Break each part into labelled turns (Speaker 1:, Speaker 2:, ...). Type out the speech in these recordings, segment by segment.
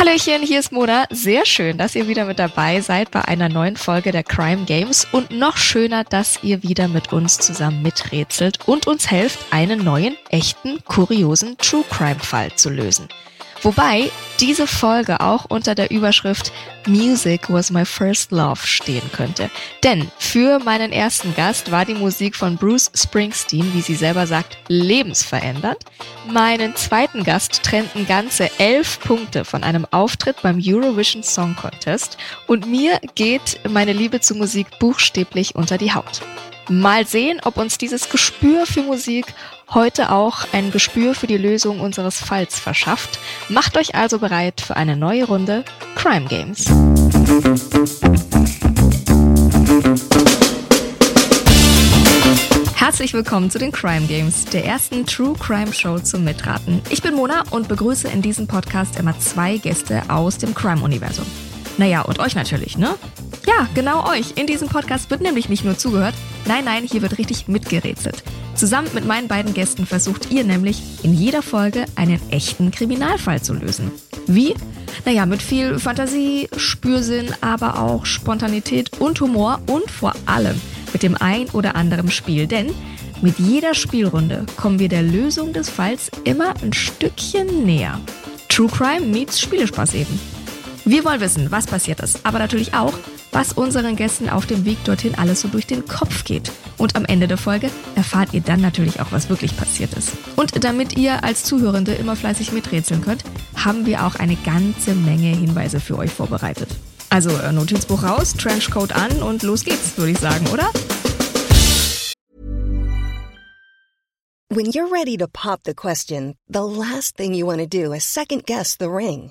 Speaker 1: Hallöchen, hier ist Mona. Sehr schön, dass ihr wieder mit dabei seid bei einer neuen Folge der Crime Games und noch schöner, dass ihr wieder mit uns zusammen miträtselt und uns helft, einen neuen, echten, kuriosen True Crime Fall zu lösen. Wobei diese Folge auch unter der Überschrift Music was my first love stehen könnte. Denn für meinen ersten Gast war die Musik von Bruce Springsteen, wie sie selber sagt, lebensverändernd. Meinen zweiten Gast trennten ganze elf Punkte von einem Auftritt beim Eurovision Song Contest. Und mir geht meine Liebe zu Musik buchstäblich unter die Haut. Mal sehen, ob uns dieses Gespür für Musik heute auch ein Gespür für die Lösung unseres Falls verschafft. Macht euch also bereit für eine neue Runde Crime Games. Herzlich willkommen zu den Crime Games, der ersten True Crime Show zum Mitraten. Ich bin Mona und begrüße in diesem Podcast immer zwei Gäste aus dem Crime-Universum. Naja, und euch natürlich, ne? Ja, genau euch. In diesem Podcast wird nämlich nicht nur zugehört, nein, nein, hier wird richtig mitgerätselt. Zusammen mit meinen beiden Gästen versucht ihr nämlich in jeder Folge einen echten Kriminalfall zu lösen. Wie? Naja, mit viel Fantasie, Spürsinn, aber auch Spontanität und Humor und vor allem mit dem ein oder anderen Spiel. Denn mit jeder Spielrunde kommen wir der Lösung des Falls immer ein Stückchen näher. True Crime meets Spielespaß eben. Wir wollen wissen, was passiert ist, aber natürlich auch, was unseren Gästen auf dem Weg dorthin alles so durch den Kopf geht. Und am Ende der Folge erfahrt ihr dann natürlich auch, was wirklich passiert ist. Und damit ihr als Zuhörende immer fleißig miträtseln könnt, haben wir auch eine ganze Menge Hinweise für euch vorbereitet. Also äh, Notizbuch raus, Trenchcoat an und los geht's, würde ich sagen, oder?
Speaker 2: When you're ready to pop the question, the last thing you want to do is second guess the ring.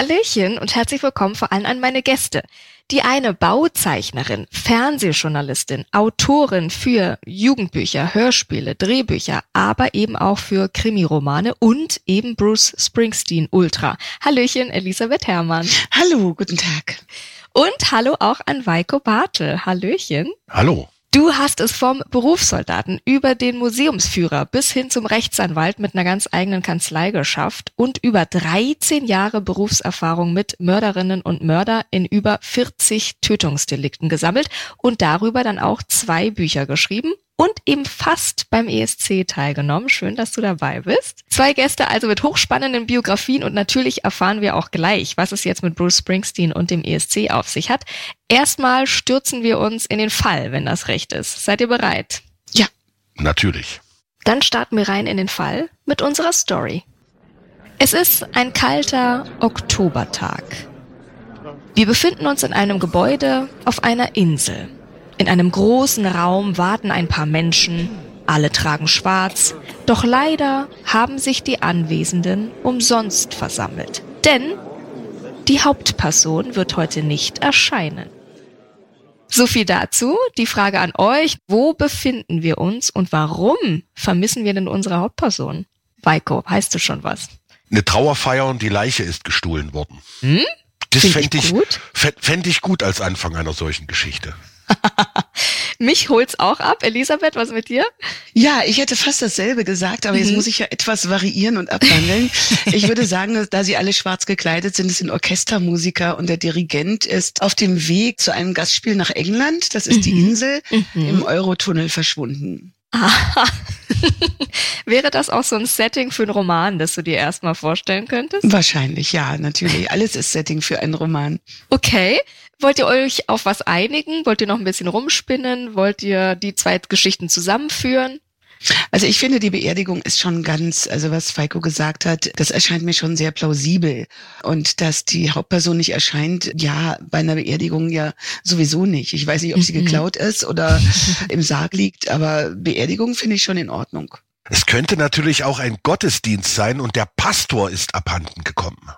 Speaker 1: Hallöchen und herzlich willkommen vor allem an meine Gäste. Die eine Bauzeichnerin, Fernsehjournalistin, Autorin für Jugendbücher, Hörspiele, Drehbücher, aber eben auch für Krimiromane und eben Bruce Springsteen Ultra. Hallöchen, Elisabeth Herrmann.
Speaker 3: Hallo, guten Tag.
Speaker 1: Und hallo auch an Weiko Bartel. Hallöchen.
Speaker 4: Hallo.
Speaker 1: Du hast es vom Berufssoldaten über den Museumsführer bis hin zum Rechtsanwalt mit einer ganz eigenen Kanzlei geschafft und über 13 Jahre Berufserfahrung mit Mörderinnen und Mörder in über 40 Tötungsdelikten gesammelt und darüber dann auch zwei Bücher geschrieben und eben fast beim ESC teilgenommen. Schön, dass du dabei bist. Zwei Gäste also mit hochspannenden Biografien und natürlich erfahren wir auch gleich, was es jetzt mit Bruce Springsteen und dem ESC auf sich hat. Erstmal stürzen wir uns in den Fall, wenn das recht ist. Seid ihr bereit?
Speaker 3: Ja.
Speaker 4: Natürlich.
Speaker 1: Dann starten wir rein in den Fall mit unserer Story. Es ist ein kalter Oktobertag. Wir befinden uns in einem Gebäude auf einer Insel. In einem großen Raum warten ein paar Menschen, alle tragen schwarz, doch leider haben sich die Anwesenden umsonst versammelt. Denn die Hauptperson wird heute nicht erscheinen. So viel dazu. Die Frage an euch, wo befinden wir uns und warum vermissen wir denn unsere Hauptperson? Weiko, weißt du schon was?
Speaker 4: Eine Trauerfeier und die Leiche ist gestohlen worden.
Speaker 1: Hm?
Speaker 4: Das fände
Speaker 1: ich
Speaker 4: fänd, fänd ich gut als Anfang einer solchen Geschichte.
Speaker 1: Mich holt's auch ab. Elisabeth, was mit dir?
Speaker 3: Ja, ich hätte fast dasselbe gesagt, aber jetzt
Speaker 1: Mhm.
Speaker 3: muss ich ja etwas variieren und abwandeln. ich würde sagen, da sie alle schwarz gekleidet sind, es sind Orchestermusiker und der Dirigent ist auf dem Weg zu einem Gastspiel nach England. Das ist die
Speaker 1: Mhm.
Speaker 3: Insel im Eurotunnel verschwunden.
Speaker 1: Aha. Wäre das auch so ein Setting für einen Roman, das du dir erstmal vorstellen könntest?
Speaker 3: Wahrscheinlich, ja, natürlich. Alles ist Setting für einen Roman.
Speaker 1: Okay. Wollt ihr euch auf was einigen? Wollt ihr noch ein bisschen rumspinnen? Wollt ihr die zwei Geschichten zusammenführen?
Speaker 3: Also ich finde, die Beerdigung ist schon ganz, also was Feiko gesagt hat, das erscheint mir schon sehr plausibel. Und dass die Hauptperson nicht erscheint, ja, bei einer Beerdigung ja sowieso nicht. Ich weiß nicht, ob sie
Speaker 1: Mhm.
Speaker 3: geklaut ist oder im Sarg liegt, aber Beerdigung finde ich schon in Ordnung.
Speaker 4: Es könnte natürlich auch ein Gottesdienst sein und der Pastor ist abhanden gekommen.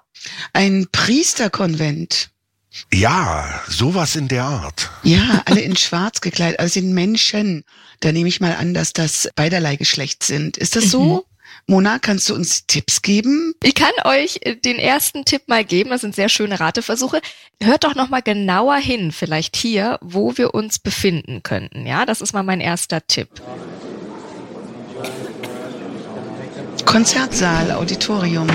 Speaker 3: Ein Priesterkonvent.
Speaker 4: Ja, sowas in der Art.
Speaker 3: Ja, alle in schwarz gekleidet, also sind Menschen. Da nehme ich mal an, dass das beiderlei Geschlecht sind. Ist das so? Mona, kannst du uns Tipps geben?
Speaker 1: Ich kann euch äh, den ersten Tipp mal geben. Das sind sehr schöne Rateversuche. Hört doch noch mal genauer hin, vielleicht hier, wo wir uns befinden könnten. Ja, das ist mal mein erster Tipp.
Speaker 3: Konzertsaal, Auditorium.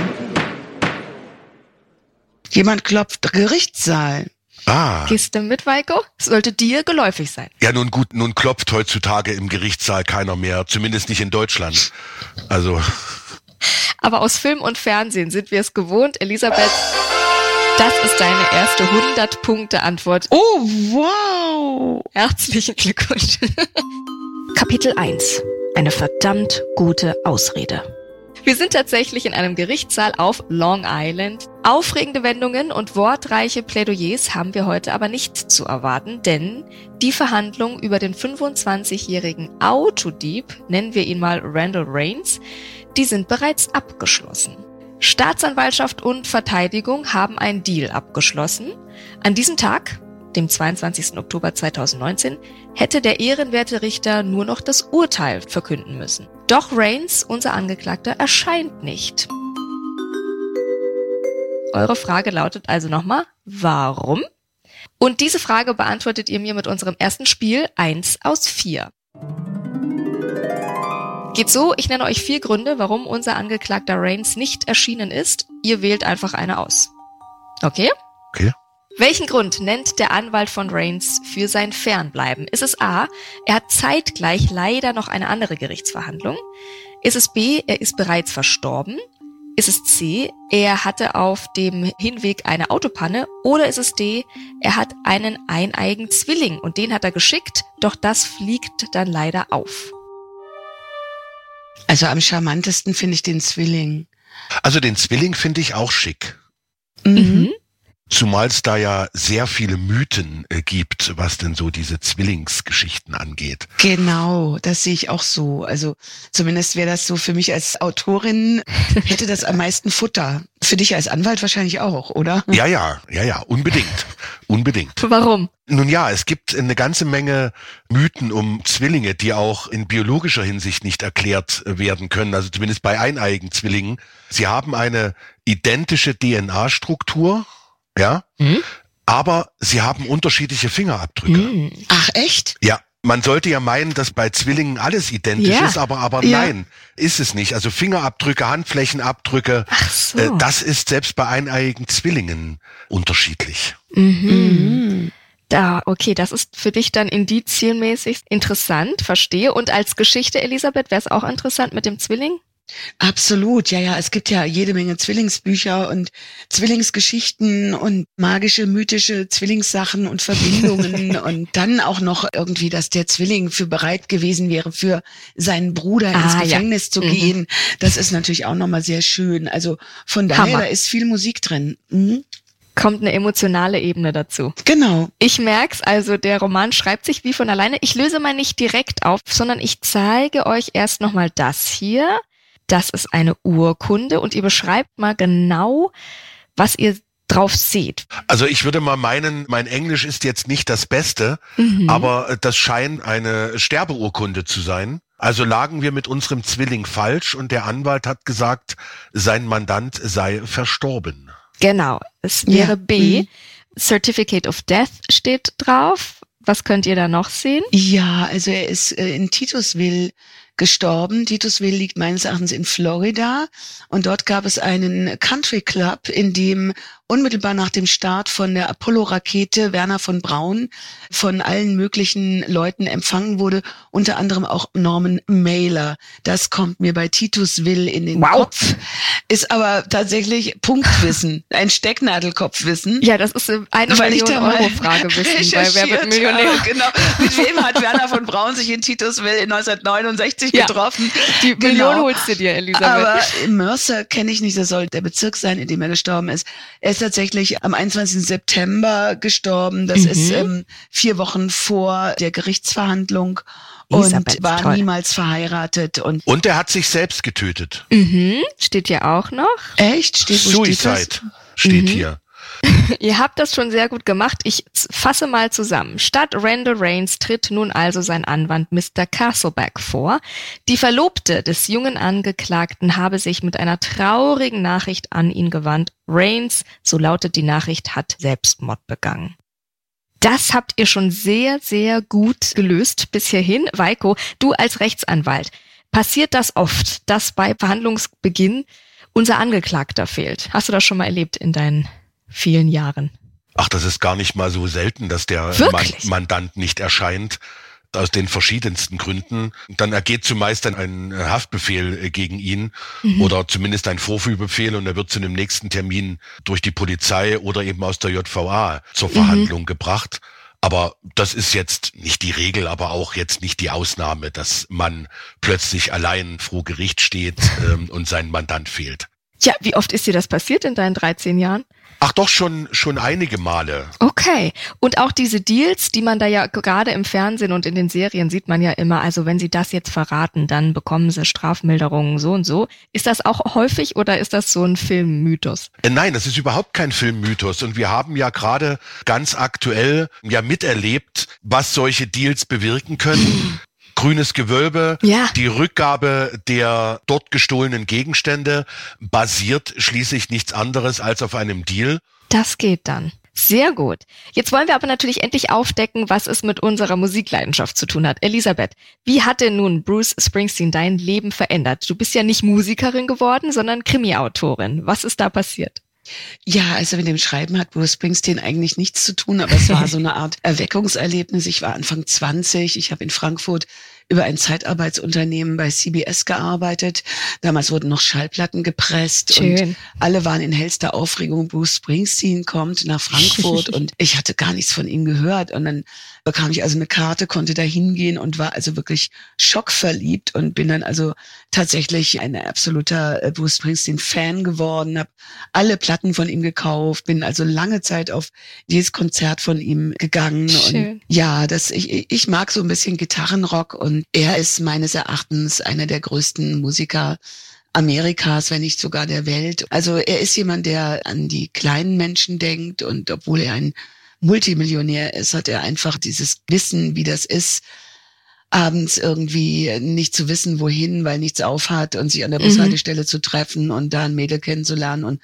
Speaker 3: Jemand klopft, Gerichtssaal.
Speaker 4: Ah.
Speaker 1: Gehst du mit, Weiko? Sollte dir geläufig sein.
Speaker 4: Ja, nun gut, nun klopft heutzutage im Gerichtssaal keiner mehr, zumindest nicht in Deutschland. Also,
Speaker 1: Aber aus Film und Fernsehen sind wir es gewohnt. Elisabeth, das ist deine erste 100-Punkte-Antwort.
Speaker 3: Oh, wow.
Speaker 1: Herzlichen Glückwunsch. Kapitel 1. Eine verdammt gute Ausrede. Wir sind tatsächlich in einem Gerichtssaal auf Long Island. Aufregende Wendungen und wortreiche Plädoyers haben wir heute aber nicht zu erwarten, denn die Verhandlung über den 25-jährigen Autodieb, nennen wir ihn mal Randall Rains, die sind bereits abgeschlossen. Staatsanwaltschaft und Verteidigung haben einen Deal abgeschlossen. An diesem Tag, dem 22. Oktober 2019, hätte der ehrenwerte Richter nur noch das Urteil verkünden müssen. Doch Reigns, unser Angeklagter, erscheint nicht. Eure Frage lautet also nochmal, warum? Und diese Frage beantwortet ihr mir mit unserem ersten Spiel 1 aus 4. Geht so, ich nenne euch vier Gründe, warum unser Angeklagter Reigns nicht erschienen ist. Ihr wählt einfach eine aus. Okay?
Speaker 4: okay.
Speaker 1: Welchen Grund nennt der Anwalt von Reigns für sein Fernbleiben? Ist es A, er hat zeitgleich leider noch eine andere Gerichtsverhandlung? Ist es B, er ist bereits verstorben? Ist es C, er hatte auf dem Hinweg eine Autopanne? Oder ist es D, er hat einen eineigen Zwilling und den hat er geschickt, doch das fliegt dann leider auf?
Speaker 3: Also am charmantesten finde ich den Zwilling.
Speaker 4: Also den Zwilling finde ich auch schick.
Speaker 1: Mhm.
Speaker 4: Zumal es da ja sehr viele Mythen äh, gibt, was denn so diese Zwillingsgeschichten angeht.
Speaker 3: Genau, das sehe ich auch so. Also zumindest wäre das so für mich als Autorin, hätte das am meisten Futter. Für dich als Anwalt wahrscheinlich auch, oder?
Speaker 4: Ja, ja, ja, ja, unbedingt. Unbedingt.
Speaker 1: Warum?
Speaker 4: Nun ja, es gibt eine ganze Menge Mythen um Zwillinge, die auch in biologischer Hinsicht nicht erklärt werden können, also zumindest bei eineigen Zwillingen. Sie haben eine identische DNA-Struktur, ja,
Speaker 1: Mhm.
Speaker 4: aber sie haben unterschiedliche Fingerabdrücke.
Speaker 1: Mhm.
Speaker 3: Ach echt?
Speaker 4: Ja, man sollte ja meinen, dass bei Zwillingen alles identisch
Speaker 1: Ja.
Speaker 4: ist, aber, aber
Speaker 3: Ja.
Speaker 4: nein, ist es nicht. Also Fingerabdrücke, Handflächenabdrücke,
Speaker 1: so.
Speaker 4: äh, das ist selbst bei eineigen Zwillingen unterschiedlich.
Speaker 1: Mhm.
Speaker 3: Mhm.
Speaker 1: Da, okay, das ist für dich dann indizienmäßig interessant, verstehe. Und als Geschichte, Elisabeth, wäre es auch interessant mit dem Zwilling?
Speaker 3: Absolut, ja, ja. Es gibt ja jede Menge Zwillingsbücher und Zwillingsgeschichten und magische, mythische Zwillingssachen und Verbindungen und dann auch noch irgendwie, dass der Zwilling für bereit gewesen wäre, für seinen Bruder ins
Speaker 1: Ah, ja.
Speaker 3: Gefängnis zu
Speaker 1: Mhm.
Speaker 3: gehen. Das ist natürlich auch nochmal sehr schön. Also von daher,
Speaker 1: Hammer.
Speaker 3: da ist viel Musik drin. Mhm.
Speaker 1: Kommt eine emotionale Ebene dazu.
Speaker 3: Genau.
Speaker 1: Ich merk's, also der Roman schreibt sich wie von alleine. Ich löse mal nicht direkt auf, sondern ich zeige euch erst nochmal das hier. Das ist eine Urkunde und ihr beschreibt mal genau, was ihr drauf seht.
Speaker 4: Also ich würde mal meinen, mein Englisch ist jetzt nicht das Beste,
Speaker 1: Mhm.
Speaker 4: aber äh, das scheint eine Sterbeurkunde zu sein. Also lagen wir mit unserem Zwilling falsch und der Anwalt hat gesagt, sein Mandant sei verstorben.
Speaker 1: Genau, es wäre
Speaker 3: Ja,
Speaker 1: B.
Speaker 3: mhm.
Speaker 1: Certificate of Death steht drauf. Was könnt ihr da noch sehen?
Speaker 3: Ja, also er ist äh, in Titusville gestorben. Titusville liegt meines Erachtens in Florida und dort gab es einen Country Club, in dem unmittelbar nach dem Start von der Apollo-Rakete Werner von Braun von allen möglichen Leuten empfangen wurde, unter anderem auch Norman Mailer. Das kommt mir bei Titusville in den
Speaker 1: Wow.
Speaker 3: Kopf, ist aber tatsächlich Punktwissen, ein Stecknadelkopfwissen.
Speaker 1: Ja, das ist eine
Speaker 3: Weil
Speaker 1: Million Euro Frage wissen Wer wird Millionär?
Speaker 3: Genau. Mit wem hat Werner von Braun sich in Titusville in 1969
Speaker 1: Ja.
Speaker 3: getroffen?
Speaker 1: Die
Speaker 3: Genau.
Speaker 1: Million holst du dir, Elisabeth.
Speaker 3: Aber Mercer kenne ich nicht, das soll der Bezirk sein, in dem er gestorben ist. Er ist tatsächlich am 21. September gestorben. Das
Speaker 1: Mhm.
Speaker 3: ist ähm, vier Wochen vor der Gerichtsverhandlung und
Speaker 1: Elisabeth,
Speaker 3: war
Speaker 1: toll.
Speaker 3: niemals verheiratet. Und
Speaker 4: Und er hat sich selbst getötet.
Speaker 1: mhm, steht hier auch noch.
Speaker 3: echt? Steht, wo steht?
Speaker 4: Suicide steht
Speaker 1: Mhm.
Speaker 4: hier.
Speaker 1: Ihr habt das schon sehr gut gemacht. Ich fasse mal zusammen. Statt Randall Rains tritt nun also sein Anwalt Mr. Castleback vor. Die Verlobte des jungen Angeklagten habe sich mit einer traurigen Nachricht an ihn gewandt. Rains, so lautet die Nachricht, hat Selbstmord begangen. Das habt ihr schon sehr, sehr gut gelöst bis hierhin. Weiko, du als Rechtsanwalt, passiert das oft, dass bei Verhandlungsbeginn unser Angeklagter fehlt? Hast du das schon mal erlebt in deinen vielen Jahren?
Speaker 4: Ach, das ist gar nicht mal so selten, dass der Man Mandant nicht erscheint aus den verschiedensten Gründen. Dann ergeht zumeist dann ein Haftbefehl äh, gegen ihn mhm. oder zumindest ein Vorführbefehl und er wird zu einem nächsten Termin durch die Polizei oder eben aus der JVA zur mhm. Verhandlung mhm. gebracht. Aber das ist jetzt nicht die Regel, aber auch jetzt nicht die Ausnahme, dass man plötzlich allein vor Gericht steht ähm, und sein Mandant fehlt.
Speaker 1: Ja, wie oft ist dir das passiert in deinen 13 Jahren?
Speaker 4: Ach doch, schon, schon einige Male.
Speaker 1: Okay. Und auch diese Deals, die man da ja gerade im Fernsehen und in den Serien sieht man ja immer, also wenn sie das jetzt verraten, dann bekommen sie Strafmilderungen so und so. Ist das auch häufig oder ist das so ein Filmmythos?
Speaker 4: Äh, nein, das ist überhaupt kein Filmmythos. Und wir haben ja gerade ganz aktuell ja miterlebt, was solche Deals bewirken können. Grünes Gewölbe. Ja. Die Rückgabe der dort gestohlenen Gegenstände basiert schließlich nichts anderes als auf einem Deal.
Speaker 1: Das geht dann. Sehr gut. Jetzt wollen wir aber natürlich endlich aufdecken, was es mit unserer Musikleidenschaft zu tun hat. Elisabeth, wie hat denn nun Bruce Springsteen dein Leben verändert? Du bist ja nicht Musikerin geworden, sondern Krimi-Autorin. Was ist da passiert?
Speaker 3: Ja, also mit dem Schreiben hat Bruce Springsteen eigentlich nichts zu tun, aber es war so eine Art Erweckungserlebnis. Ich war Anfang 20, ich habe in Frankfurt über ein Zeitarbeitsunternehmen bei CBS gearbeitet. Damals wurden noch Schallplatten gepresst Schön. und alle waren in hellster Aufregung. Bruce Springsteen kommt nach Frankfurt und ich hatte gar nichts von ihm gehört und dann bekam ich also eine Karte, konnte da hingehen und war also wirklich schockverliebt und bin dann also tatsächlich ein absoluter äh, Bruce Springsteen Fan geworden, habe alle Platten von ihm gekauft, bin also lange Zeit auf jedes Konzert von ihm gegangen Schön. und ja, das ich ich mag so ein bisschen Gitarrenrock und er ist meines Erachtens einer der größten Musiker Amerikas, wenn nicht sogar der Welt. Also er ist jemand, der an die kleinen Menschen denkt und obwohl er ein Multimillionär ist, hat er einfach dieses Wissen, wie das ist, abends irgendwie nicht zu wissen, wohin, weil nichts aufhat und sich an der mhm. Bushaltestelle mhm. zu treffen und da ein Mädel kennenzulernen und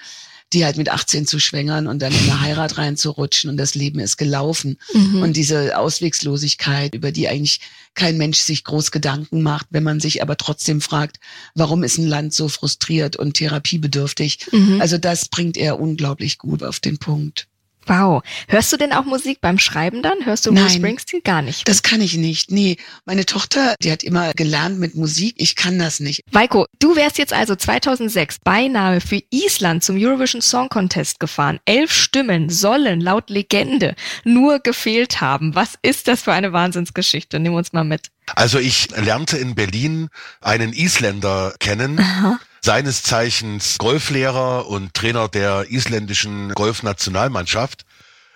Speaker 3: die halt mit 18 zu schwängern und dann in eine Heirat reinzurutschen und das Leben ist gelaufen. Mhm. Und diese Auswegslosigkeit, über die eigentlich kein Mensch sich groß Gedanken macht, wenn man sich aber trotzdem fragt, warum ist ein Land so frustriert und therapiebedürftig? Mhm. Also das bringt er unglaublich gut auf den Punkt.
Speaker 1: Wow. Hörst du denn auch Musik beim Schreiben dann? Hörst du Nein, Bruce Springsteen? Gar nicht.
Speaker 3: Das kann ich nicht. Nee, meine Tochter, die hat immer gelernt mit Musik. Ich kann das nicht.
Speaker 1: Weiko, du wärst jetzt also 2006 beinahe für Island zum Eurovision Song Contest gefahren. Elf Stimmen sollen laut Legende nur gefehlt haben. Was ist das für eine Wahnsinnsgeschichte? Nimm uns mal mit.
Speaker 4: Also ich lernte in Berlin einen Isländer kennen. Aha seines Zeichens Golflehrer und Trainer der isländischen Golfnationalmannschaft.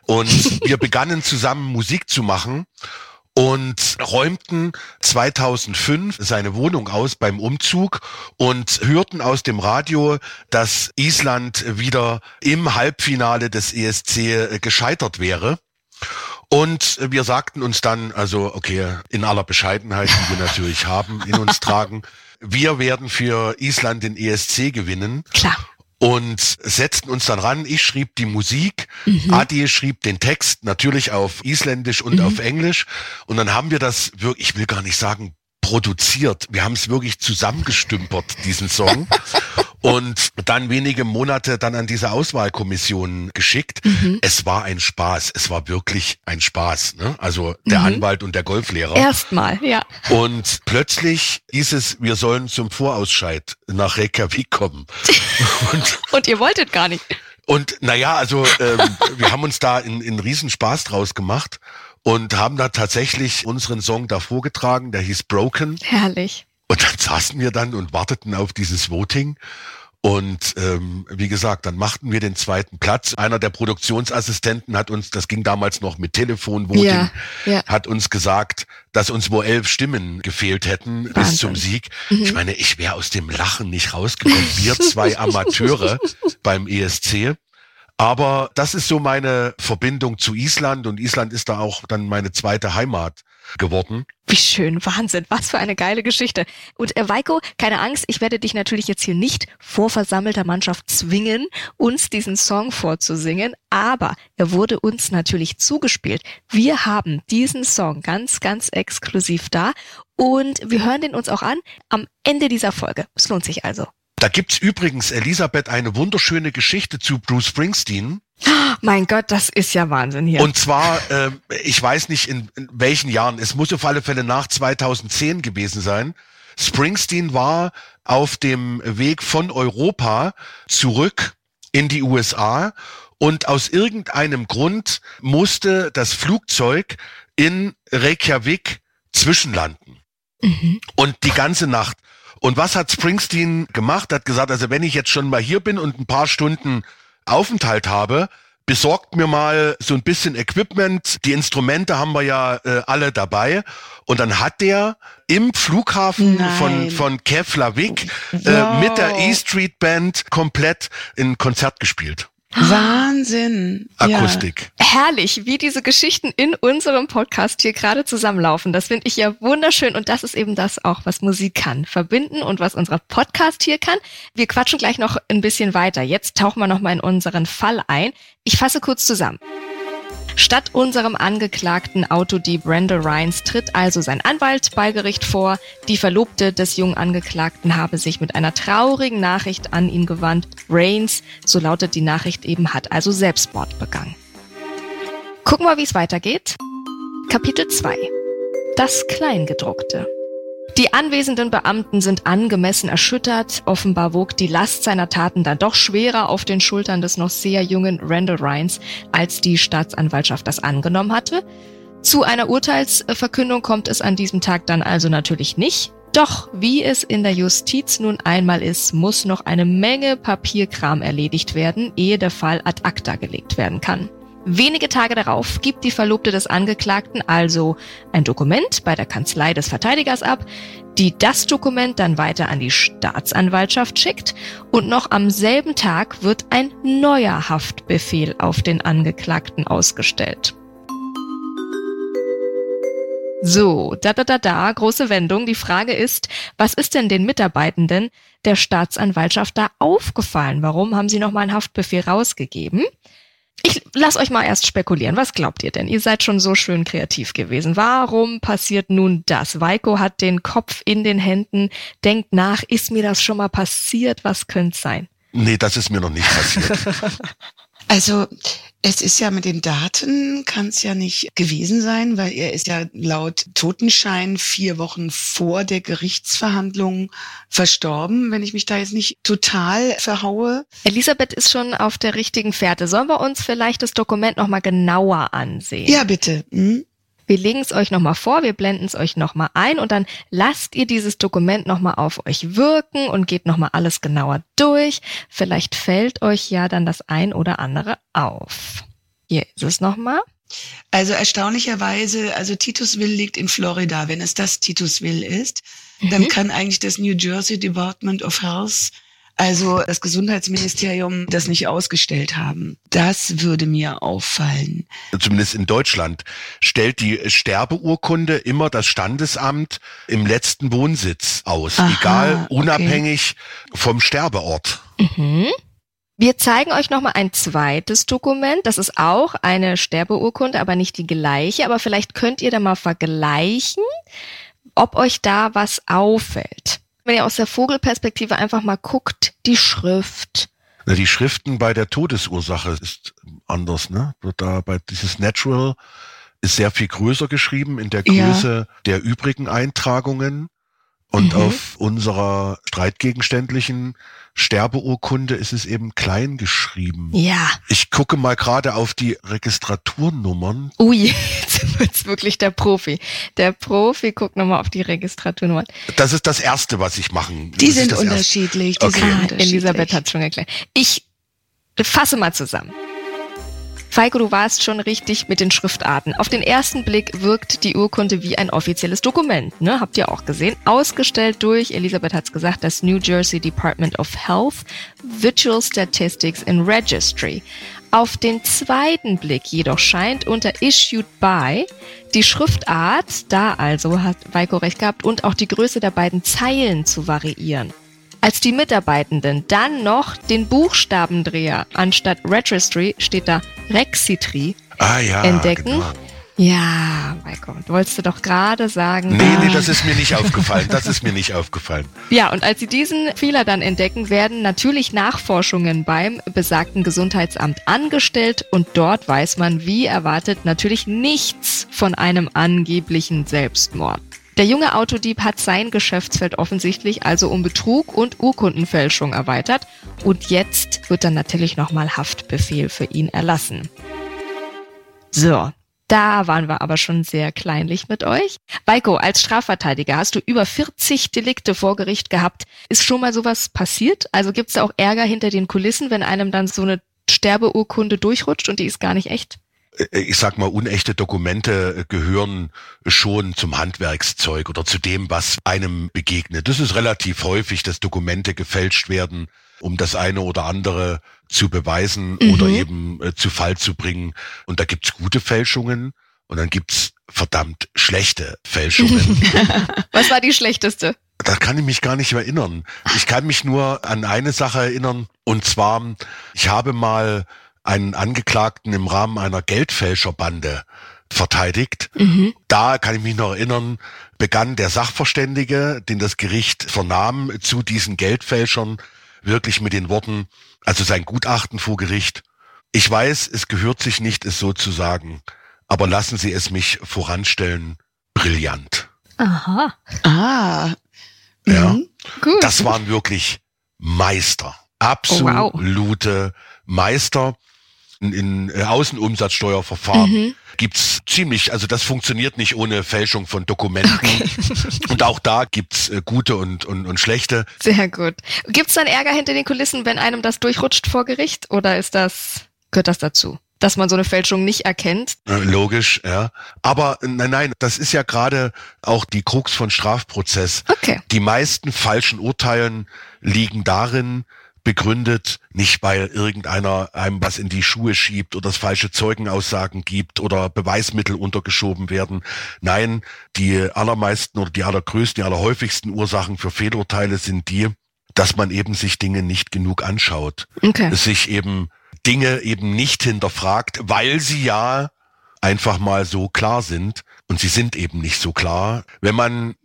Speaker 4: Und wir begannen zusammen Musik zu machen und räumten 2005 seine Wohnung aus beim Umzug und hörten aus dem Radio, dass Island wieder im Halbfinale des ESC gescheitert wäre. Und wir sagten uns dann, also okay, in aller Bescheidenheit, die wir natürlich haben, in uns tragen, wir werden für Island den ESC gewinnen.
Speaker 1: Klar.
Speaker 4: Und setzten uns dann ran. Ich schrieb die Musik, mhm. Adi schrieb den Text, natürlich auf Isländisch und mhm. auf Englisch. Und dann haben wir das wirklich, ich will gar nicht sagen, produziert. Wir haben es wirklich zusammengestümpert, diesen Song. und dann wenige Monate dann an diese Auswahlkommission geschickt. Mhm. Es war ein Spaß. Es war wirklich ein Spaß. Ne? Also der mhm. Anwalt und der Golflehrer.
Speaker 1: Erstmal, ja.
Speaker 4: Und plötzlich hieß es, wir sollen zum Vorausscheid nach Reykjavik kommen.
Speaker 1: und, und ihr wolltet gar nicht.
Speaker 4: Und naja, also ähm, wir haben uns da in, in Riesenspaß draus gemacht und haben da tatsächlich unseren Song da vorgetragen, der hieß Broken.
Speaker 1: Herrlich.
Speaker 4: Und dann saßen wir dann und warteten auf dieses Voting. Und ähm, wie gesagt, dann machten wir den zweiten Platz. Einer der Produktionsassistenten hat uns, das ging damals noch mit Telefonvoting, ja, ja. hat uns gesagt, dass uns wohl elf Stimmen gefehlt hätten Wahnsinn. bis zum Sieg. Mhm. Ich meine, ich wäre aus dem Lachen nicht rausgekommen. Wir zwei Amateure beim ESC. Aber das ist so meine Verbindung zu Island und Island ist da auch dann meine zweite Heimat geworden.
Speaker 1: Wie schön, Wahnsinn, was für eine geile Geschichte. Und äh, Weiko, keine Angst, ich werde dich natürlich jetzt hier nicht vor versammelter Mannschaft zwingen, uns diesen Song vorzusingen, aber er wurde uns natürlich zugespielt. Wir haben diesen Song ganz, ganz exklusiv da und wir hören den uns auch an am Ende dieser Folge. Es lohnt sich also.
Speaker 4: Da gibt's übrigens, Elisabeth, eine wunderschöne Geschichte zu Bruce Springsteen.
Speaker 1: Mein Gott, das ist ja Wahnsinn hier.
Speaker 4: Und zwar, äh, ich weiß nicht in, in welchen Jahren, es muss auf alle Fälle nach 2010 gewesen sein. Springsteen war auf dem Weg von Europa zurück in die USA und aus irgendeinem Grund musste das Flugzeug in Reykjavik zwischenlanden. Mhm. Und die ganze Nacht. Und was hat Springsteen gemacht? Hat gesagt, also wenn ich jetzt schon mal hier bin und ein paar Stunden Aufenthalt habe, besorgt mir mal so ein bisschen Equipment. Die Instrumente haben wir ja äh, alle dabei. Und dann hat der im Flughafen Nein. von, von Keflavik äh, wow. mit der E Street Band komplett ein Konzert gespielt.
Speaker 3: Wahnsinn.
Speaker 4: Akustik.
Speaker 1: Ja. Herrlich, wie diese Geschichten in unserem Podcast hier gerade zusammenlaufen. Das finde ich ja wunderschön und das ist eben das auch, was Musik kann. Verbinden und was unser Podcast hier kann. Wir quatschen gleich noch ein bisschen weiter. Jetzt tauchen wir nochmal in unseren Fall ein. Ich fasse kurz zusammen. Statt unserem Angeklagten Autodieb Randall Rhines tritt also sein Anwalt bei Gericht vor. Die Verlobte des jungen Angeklagten habe sich mit einer traurigen Nachricht an ihn gewandt. Rains, so lautet die Nachricht eben, hat also Selbstmord begangen. Gucken wir, wie es weitergeht. Kapitel 2. Das Kleingedruckte. Die anwesenden Beamten sind angemessen erschüttert. Offenbar wog die Last seiner Taten dann doch schwerer auf den Schultern des noch sehr jungen Randall Rhines, als die Staatsanwaltschaft das angenommen hatte. Zu einer Urteilsverkündung kommt es an diesem Tag dann also natürlich nicht. Doch wie es in der Justiz nun einmal ist, muss noch eine Menge Papierkram erledigt werden, ehe der Fall ad acta gelegt werden kann. Wenige Tage darauf gibt die Verlobte des Angeklagten also ein Dokument bei der Kanzlei des Verteidigers ab, die das Dokument dann weiter an die Staatsanwaltschaft schickt und noch am selben Tag wird ein neuer Haftbefehl auf den Angeklagten ausgestellt. So, da da da da, große Wendung. Die Frage ist, was ist denn den Mitarbeitenden der Staatsanwaltschaft da aufgefallen? Warum haben sie nochmal einen Haftbefehl rausgegeben? Ich lass euch mal erst spekulieren. Was glaubt ihr denn? Ihr seid schon so schön kreativ gewesen. Warum passiert nun das? Weiko hat den Kopf in den Händen, denkt nach, ist mir das schon mal passiert? Was könnte sein?
Speaker 4: Nee, das ist mir noch nicht passiert.
Speaker 3: Also es ist ja mit den Daten, kann es ja nicht gewesen sein, weil er ist ja laut Totenschein vier Wochen vor der Gerichtsverhandlung verstorben, wenn ich mich da jetzt nicht total verhaue.
Speaker 1: Elisabeth ist schon auf der richtigen Fährte. Sollen wir uns vielleicht das Dokument nochmal genauer ansehen?
Speaker 3: Ja, bitte. Hm?
Speaker 1: Wir legen es euch nochmal vor, wir blenden es euch nochmal ein und dann lasst ihr dieses Dokument nochmal auf euch wirken und geht nochmal alles genauer durch. Vielleicht fällt euch ja dann das ein oder andere auf. Hier ist es nochmal.
Speaker 3: Also erstaunlicherweise, also Titusville liegt in Florida. Wenn es das Titusville ist, mhm. dann kann eigentlich das New Jersey Department of Health also das Gesundheitsministerium das nicht ausgestellt haben. Das würde mir auffallen.
Speaker 4: Zumindest in Deutschland stellt die Sterbeurkunde immer das Standesamt im letzten Wohnsitz aus, Aha, egal unabhängig okay. vom Sterbeort.
Speaker 1: Mhm. Wir zeigen euch nochmal ein zweites Dokument. Das ist auch eine Sterbeurkunde, aber nicht die gleiche. Aber vielleicht könnt ihr da mal vergleichen, ob euch da was auffällt wenn ihr aus der Vogelperspektive einfach mal guckt, die Schrift.
Speaker 4: Na, die Schriften bei der Todesursache ist anders, ne? Da bei dieses Natural ist sehr viel größer geschrieben in der Größe ja. der übrigen Eintragungen. Und mhm. auf unserer streitgegenständlichen Sterbeurkunde ist es eben klein geschrieben.
Speaker 1: Ja.
Speaker 4: Ich gucke mal gerade auf die Registraturnummern.
Speaker 1: Ui, jetzt wird's wirklich der Profi. Der Profi guckt nochmal auf die Registraturnummern.
Speaker 4: Das ist das Erste, was ich machen.
Speaker 3: Die sind unterschiedlich.
Speaker 1: Die okay. sind unterschiedlich. Elisabeth hat schon erklärt. Ich fasse mal zusammen. Feiko, du warst schon richtig mit den Schriftarten. Auf den ersten Blick wirkt die Urkunde wie ein offizielles Dokument, ne? Habt ihr auch gesehen. Ausgestellt durch, Elisabeth hat's gesagt, das New Jersey Department of Health Virtual Statistics in Registry. Auf den zweiten Blick jedoch scheint unter Issued by die Schriftart, da also hat Weiko recht gehabt, und auch die Größe der beiden Zeilen zu variieren. Als die Mitarbeitenden dann noch den Buchstabendreher anstatt Registry steht da Rexitry
Speaker 4: Ah ja,
Speaker 1: entdecken.
Speaker 4: genau.
Speaker 1: Ja, mein Gott, wolltest du doch gerade sagen.
Speaker 4: Nee, nee,
Speaker 1: ah.
Speaker 4: das ist mir nicht aufgefallen. Das ist mir nicht aufgefallen.
Speaker 1: Ja, und als sie diesen Fehler dann entdecken, werden natürlich Nachforschungen beim besagten Gesundheitsamt angestellt und dort weiß man, wie erwartet, natürlich nichts von einem angeblichen Selbstmord. Der junge Autodieb hat sein Geschäftsfeld offensichtlich also um Betrug und Urkundenfälschung erweitert und jetzt wird dann natürlich nochmal Haftbefehl für ihn erlassen. So, da waren wir aber schon sehr kleinlich mit euch. Weiko, als Strafverteidiger hast du über 40 Delikte vor Gericht gehabt. Ist schon mal sowas passiert? Also gibt's da auch Ärger hinter den Kulissen, wenn einem dann so eine Sterbeurkunde durchrutscht und die ist gar nicht echt?
Speaker 4: Äh, ich sag mal, unechte Dokumente gehören schon zum Handwerkszeug oder zu dem, was einem begegnet. Das ist relativ häufig, dass Dokumente gefälscht werden, um das eine oder andere zu beweisen
Speaker 1: Mhm.
Speaker 4: oder eben äh, zu Fall zu bringen. Und da gibt's gute Fälschungen und dann gibt's verdammt schlechte Fälschungen.
Speaker 1: Was war die schlechteste?
Speaker 4: Da kann ich mich gar nicht mehr erinnern. Ich kann mich nur an eine Sache erinnern. Und zwar, ich habe mal einen Angeklagten im Rahmen einer Geldfälscherbande verteidigt.
Speaker 1: Mhm.
Speaker 4: Da kann ich mich noch erinnern, begann der Sachverständige, den das Gericht vernahm, zu diesen Geldfälschern wirklich mit den Worten, also sein Gutachten vor Gericht. Ich weiß, es gehört sich nicht, es so zu sagen, aber lassen Sie es mich voranstellen, brillant.
Speaker 1: Aha,
Speaker 3: Ah.
Speaker 4: Ja.
Speaker 3: Mhm.
Speaker 1: gut.
Speaker 4: Das waren wirklich Meister.
Speaker 1: Oh, wow.
Speaker 4: Absolute Meister. In, äh, Außenumsatzsteuerverfahren
Speaker 1: Mhm.
Speaker 4: gibt's ziemlich, also das funktioniert nicht ohne Fälschung von Dokumenten. Und auch da gibt's äh, gute und, und, und schlechte.
Speaker 1: Sehr gut. Gibt's dann Ärger hinter den Kulissen, wenn einem das durchrutscht vor Gericht? Oder ist das, gehört das dazu? Dass man so eine Fälschung nicht erkennt?
Speaker 4: Äh, Logisch, ja. Aber äh, nein, nein, das ist ja gerade auch die Krux von Strafprozess.
Speaker 1: Okay.
Speaker 4: Die meisten falschen Urteilen liegen darin begründet, nicht weil irgendeiner einem was in die Schuhe schiebt oder es falsche Zeugenaussagen gibt oder Beweismittel untergeschoben werden. Nein, die allermeisten oder die allergrößten, die allerhäufigsten Ursachen für Fehlurteile sind die, dass man eben sich Dinge nicht genug anschaut,
Speaker 1: Okay.
Speaker 4: sich eben Dinge eben nicht hinterfragt, weil sie ja einfach mal so klar sind und sie sind eben nicht so klar. Wenn man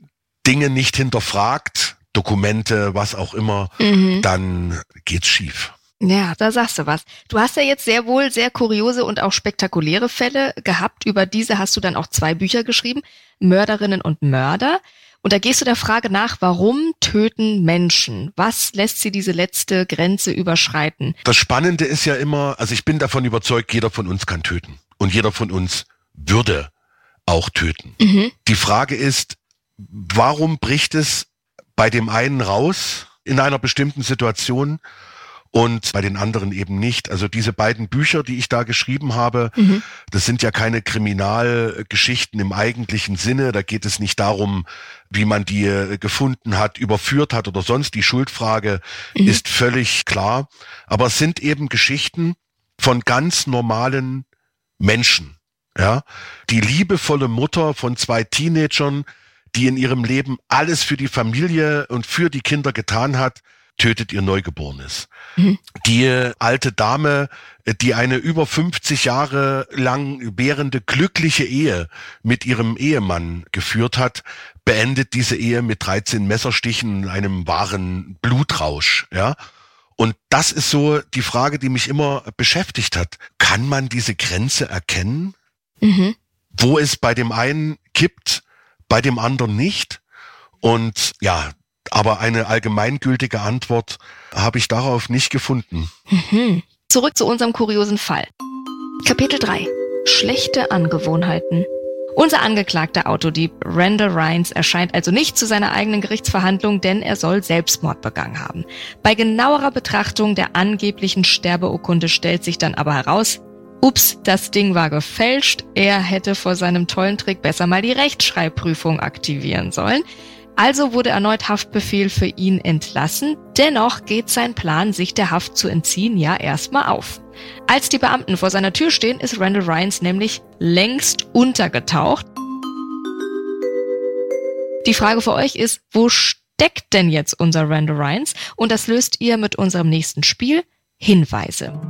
Speaker 4: Dinge nicht hinterfragt, Dokumente, was auch immer,
Speaker 1: Mhm.
Speaker 4: dann geht's schief.
Speaker 1: Ja, da sagst du was. Du hast ja jetzt sehr wohl sehr kuriose und auch spektakuläre Fälle gehabt. Über diese hast du dann auch zwei Bücher geschrieben, Mörderinnen und Mörder. Und da gehst du der Frage nach, warum töten Menschen? Was lässt sie diese letzte Grenze überschreiten?
Speaker 4: Das Spannende ist ja immer, also ich bin davon überzeugt, jeder von uns kann töten und jeder von uns würde auch töten.
Speaker 1: Mhm.
Speaker 4: Die Frage ist, warum bricht es bei dem einen raus in einer bestimmten Situation und bei den anderen eben nicht? Also diese beiden Bücher, die ich da geschrieben habe,
Speaker 1: Mhm.
Speaker 4: das sind ja keine Kriminalgeschichten im eigentlichen Sinne. Da geht es nicht darum, wie man die äh, gefunden hat, überführt hat oder sonst. Die Schuldfrage
Speaker 1: Mhm.
Speaker 4: ist völlig klar. Aber es sind eben Geschichten von ganz normalen Menschen. Ja, die liebevolle Mutter von zwei Teenagern, die in ihrem Leben alles für die Familie und für die Kinder getan hat, tötet ihr Neugeborenes.
Speaker 1: Mhm.
Speaker 4: Die alte Dame, die eine über 50 Jahre lang währende glückliche Ehe mit ihrem Ehemann geführt hat, beendet diese Ehe mit 13 Messerstichen in einem wahren Blutrausch, ja. Und das ist so die Frage, die mich immer beschäftigt hat. Kann man diese Grenze erkennen?
Speaker 1: Mhm.
Speaker 4: wo es bei dem einen kippt, bei dem anderen nicht. Und ja, aber eine allgemeingültige Antwort habe ich darauf nicht gefunden.
Speaker 1: Mhm. Zurück zu unserem kuriosen Fall. Kapitel 3. Schlechte Angewohnheiten. Unser angeklagter Autodieb Randall Rhines erscheint also nicht zu seiner eigenen Gerichtsverhandlung, denn er soll Selbstmord begangen haben. Bei genauerer Betrachtung der angeblichen Sterbeurkunde stellt sich dann aber heraus, ups, das Ding war gefälscht, er hätte vor seinem tollen Trick besser mal die Rechtschreibprüfung aktivieren sollen. Also wurde erneut Haftbefehl für ihn entlassen. Dennoch geht sein Plan, sich der Haft zu entziehen, ja erstmal auf. Als die Beamten vor seiner Tür stehen, ist Randall Ryans nämlich längst untergetaucht. Die Frage für euch ist, wo steckt denn jetzt unser Randall Ryans? Und das löst ihr mit unserem nächsten Spiel Hinweise.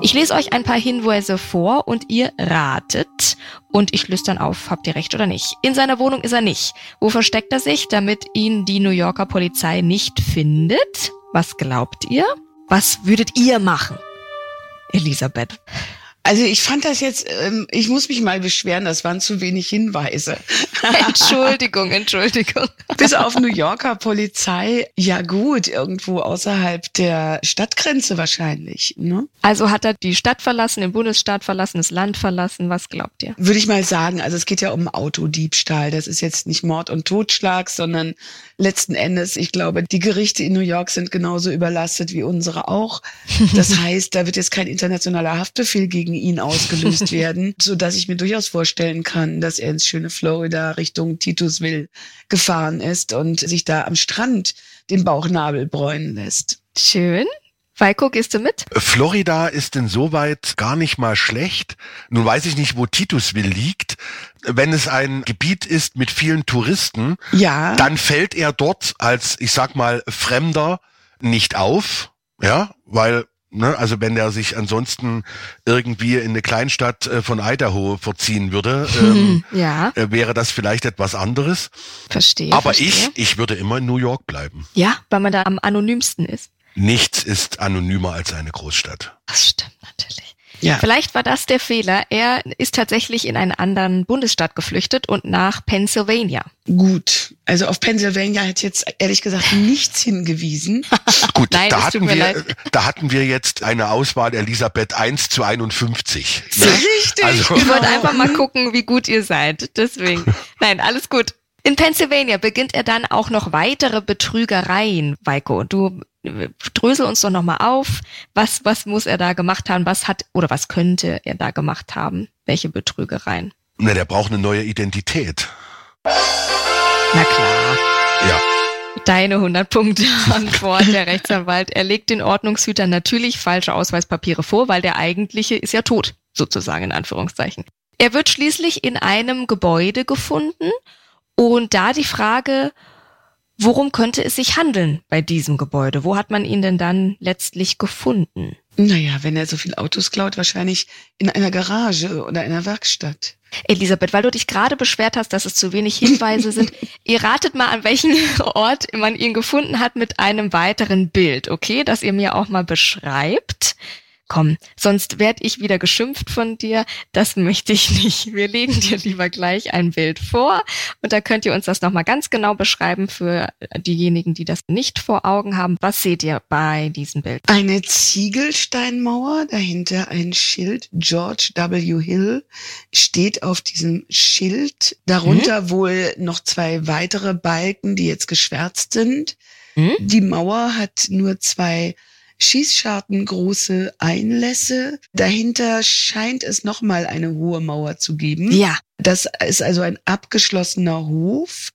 Speaker 1: Ich lese euch ein paar Hinweise vor und ihr ratet. Und ich löse dann auf, habt ihr recht oder nicht. In seiner Wohnung ist er nicht. Wo versteckt er sich, damit ihn die New Yorker Polizei nicht findet? Was glaubt ihr? Was würdet ihr machen? Elisabeth.
Speaker 3: Also ich fand das jetzt, ähm, ich muss mich mal beschweren, das waren zu wenig Hinweise.
Speaker 1: Entschuldigung, Entschuldigung.
Speaker 3: Bis auf New Yorker Polizei, ja gut, irgendwo außerhalb der Stadtgrenze wahrscheinlich. Ne?
Speaker 1: Also hat er die Stadt verlassen, den Bundesstaat verlassen, das Land verlassen, was glaubt ihr?
Speaker 3: Würde ich mal sagen, also es geht ja um Autodiebstahl. Das ist jetzt nicht Mord und Totschlag, sondern letzten Endes, ich glaube, die Gerichte in New York sind genauso überlastet wie unsere auch. Das heißt, da wird jetzt kein internationaler Haftbefehl gegen ihn ausgelöst werden, so dass ich mir durchaus vorstellen kann, dass er ins schöne Florida Richtung Titusville gefahren ist und sich da am Strand den Bauchnabel bräunen lässt.
Speaker 1: Schön. Falco, gehst du mit?
Speaker 4: Florida ist insoweit gar nicht mal schlecht. Nun weiß ich nicht, wo Titusville liegt. Wenn es ein Gebiet ist mit vielen Touristen,
Speaker 3: ja.
Speaker 4: dann fällt er dort als, ich sag mal, Fremder nicht auf. Ja, weil Ne, also wenn er sich ansonsten irgendwie in eine Kleinstadt äh, von Idaho verziehen würde, ähm,
Speaker 1: ja.
Speaker 4: äh, wäre das vielleicht etwas anderes.
Speaker 1: Verstehe.
Speaker 4: Aber
Speaker 1: verstehe.
Speaker 4: ich, ich würde immer in New York bleiben.
Speaker 1: Ja, weil man da am anonymsten ist.
Speaker 4: Nichts ist anonymer als eine Großstadt.
Speaker 1: Das stimmt natürlich.
Speaker 3: Ja.
Speaker 1: Vielleicht war das der Fehler. Er ist tatsächlich in einen anderen Bundesstaat geflüchtet und nach Pennsylvania.
Speaker 3: Gut. Also auf Pennsylvania hat jetzt ehrlich gesagt nichts hingewiesen.
Speaker 4: Gut,
Speaker 1: Nein,
Speaker 4: da hatten wir,
Speaker 1: leid.
Speaker 4: da hatten wir jetzt eine Auswahl Elisabeth 1 zu 51. Ne?
Speaker 3: Richtig.
Speaker 4: Also-
Speaker 1: Ich wollte
Speaker 3: genau.
Speaker 1: einfach mal gucken, wie gut ihr seid. Deswegen. Nein, alles gut. In Pennsylvania beginnt er dann auch noch weitere Betrügereien, Weiko. Du drösel uns doch nochmal auf. Was, was muss er da gemacht haben? Was hat, oder was könnte er da gemacht haben? Welche Betrügereien?
Speaker 4: Ne, der braucht eine neue Identität.
Speaker 1: Na klar.
Speaker 4: Ja.
Speaker 1: Deine 100 Punkte Antwort, der Rechtsanwalt. Er legt den Ordnungshütern natürlich falsche Ausweispapiere vor, weil der eigentliche ist ja tot, sozusagen in Anführungszeichen. Er wird schließlich in einem Gebäude gefunden und da die Frage, worum könnte es sich handeln bei diesem Gebäude? Wo hat man ihn denn dann letztlich gefunden?
Speaker 3: Naja, wenn er so viel Autos klaut, wahrscheinlich in einer Garage oder einer Werkstatt.
Speaker 1: Elisabeth, weil du dich gerade beschwert hast, dass es zu wenig Hinweise sind, ihr ratet mal, an welchen Ort man ihn gefunden hat mit einem weiteren Bild, okay? Dass ihr mir auch mal beschreibt. Komm, sonst werd ich wieder geschimpft von dir. Das möchte ich nicht. Wir legen dir lieber gleich ein Bild vor und da könnt ihr uns das nochmal ganz genau beschreiben für diejenigen, die das nicht vor Augen haben. Was seht ihr bei diesem Bild?
Speaker 3: Eine Ziegelsteinmauer, dahinter ein Schild. George W. Hill steht auf diesem Schild. Darunter wohl noch zwei weitere Balken, die jetzt geschwärzt sind.
Speaker 1: Hm?
Speaker 3: Die Mauer hat nur zwei Schießscharten große Einlässe. Dahinter scheint es nochmal eine hohe Mauer zu geben.
Speaker 1: Ja,
Speaker 3: Das ist also ein abgeschlossener Hof.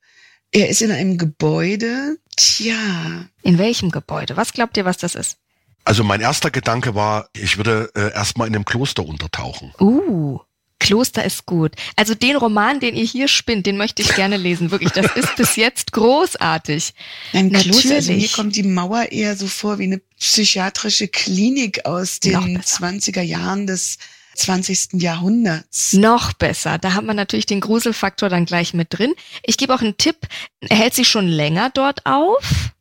Speaker 3: Er ist in einem Gebäude. Tja,
Speaker 1: in welchem Gebäude? Was glaubt ihr, was das ist?
Speaker 4: Also mein erster Gedanke war, ich würde äh, erstmal in einem Kloster untertauchen.
Speaker 1: Uh, Kloster ist gut. Also den Roman, den ihr hier spinnt, den möchte ich gerne lesen. Wirklich, das ist bis jetzt großartig.
Speaker 3: ein Kloster. Also mir
Speaker 1: Natürlich.
Speaker 3: kommt die Mauer eher so vor wie eine psychiatrische Klinik aus den
Speaker 1: besser.
Speaker 3: 20er Jahren des 20. Jahrhunderts.
Speaker 1: Noch besser. Da hat man natürlich den Gruselfaktor dann gleich mit drin. Ich gebe auch einen Tipp. Er hält sich schon länger dort auf.